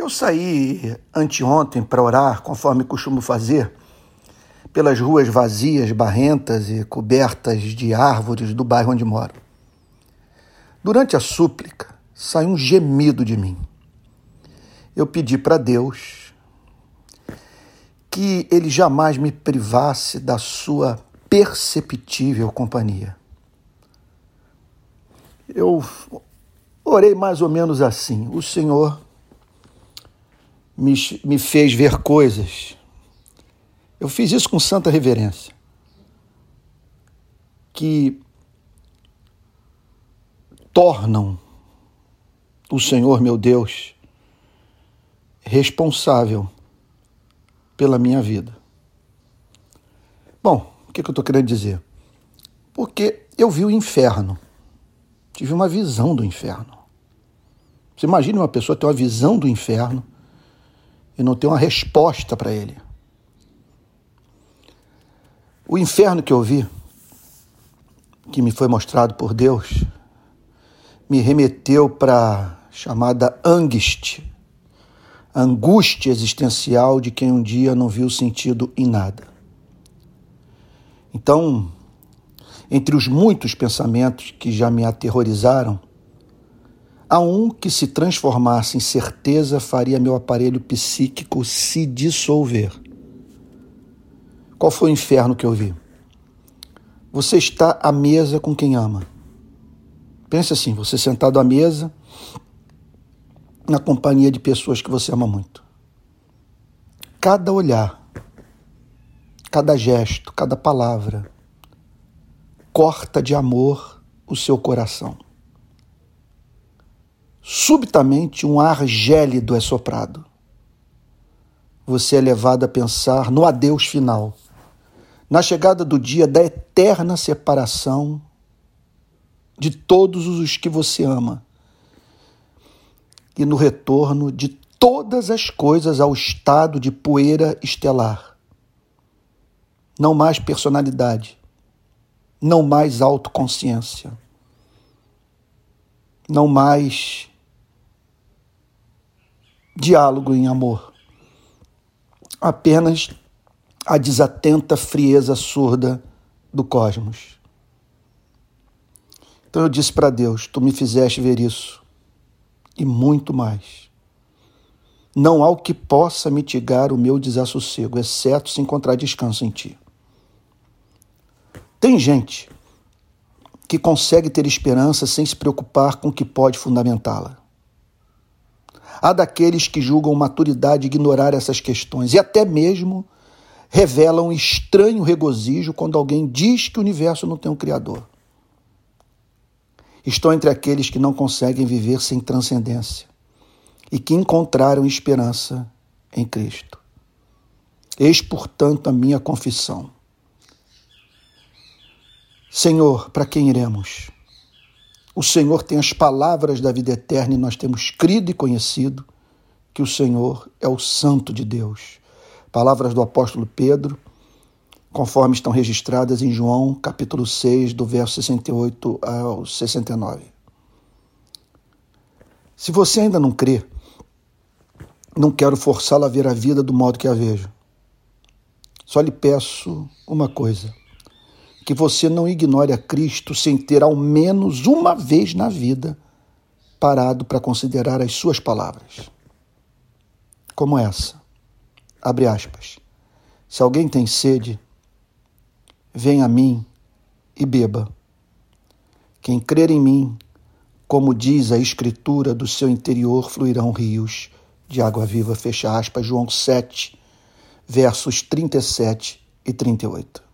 Eu saí anteontem para orar, conforme costumo fazer, pelas ruas vazias, barrentas e cobertas de árvores do bairro onde moro. Durante a súplica, saiu um gemido de mim. Eu pedi para Deus que Ele jamais me privasse da sua perceptível companhia. Eu orei mais ou menos assim: O Senhor me, me fez ver coisas. Eu fiz isso com santa reverência. Que tornam o Senhor, meu Deus, responsável pela minha vida. Bom, o que, eu estou querendo dizer? Porque eu vi o inferno, tive uma visão do inferno. Você imagina uma pessoa ter uma visão do inferno e não ter uma resposta para ele. O inferno que eu vi, que me foi mostrado por Deus, me remeteu para a chamada angst, angústia existencial de quem um dia não viu sentido em nada. Então, entre os muitos pensamentos que já me aterrorizaram, Há um que se transformasse em certeza faria meu aparelho psíquico se dissolver. Qual foi o inferno que eu vi? Você está à mesa com quem ama. Pense assim, você sentado à mesa na companhia de pessoas que você ama muito. Cada olhar, cada gesto, cada palavra corta de amor o seu coração. Subitamente, um ar gélido é soprado. Você é levado a pensar no adeus final, na chegada do dia da eterna separação de todos os que você ama e no retorno de todas as coisas ao estado de poeira estelar. Não mais personalidade, não mais autoconsciência, não mais diálogo em amor. Apenas a desatenta frieza surda do cosmos. Então eu disse para Deus: Tu me fizeste ver isso e muito mais. Não há o que possa mitigar o meu desassossego, exceto se encontrar descanso em Ti. Tem gente que consegue ter esperança sem se preocupar com o que pode fundamentá-la. Há daqueles que julgam maturidade ignorar essas questões e até mesmo revelam um estranho regozijo quando alguém diz que o universo não tem um Criador. Estou entre aqueles que não conseguem viver sem transcendência e que encontraram esperança em Cristo. Eis, portanto, a minha confissão. Senhor, para quem iremos? O Senhor tem as palavras da vida eterna e nós temos crido e conhecido que o Senhor é o Santo de Deus. Palavras do apóstolo Pedro, conforme estão registradas em João, capítulo 6, do verso 68 ao 69. Se você ainda não crê, não quero forçá-lo a ver a vida do modo que a vejo. Só lhe peço uma coisa que você não ignore a Cristo sem ter ao menos uma vez na vida parado para considerar as suas palavras. Como essa. Abre aspas. Se alguém tem sede, venha a mim e beba. Quem crer em mim, como diz a Escritura, do seu interior fluirão rios de água viva. Fecha aspas, João 7, versos 37 e 38.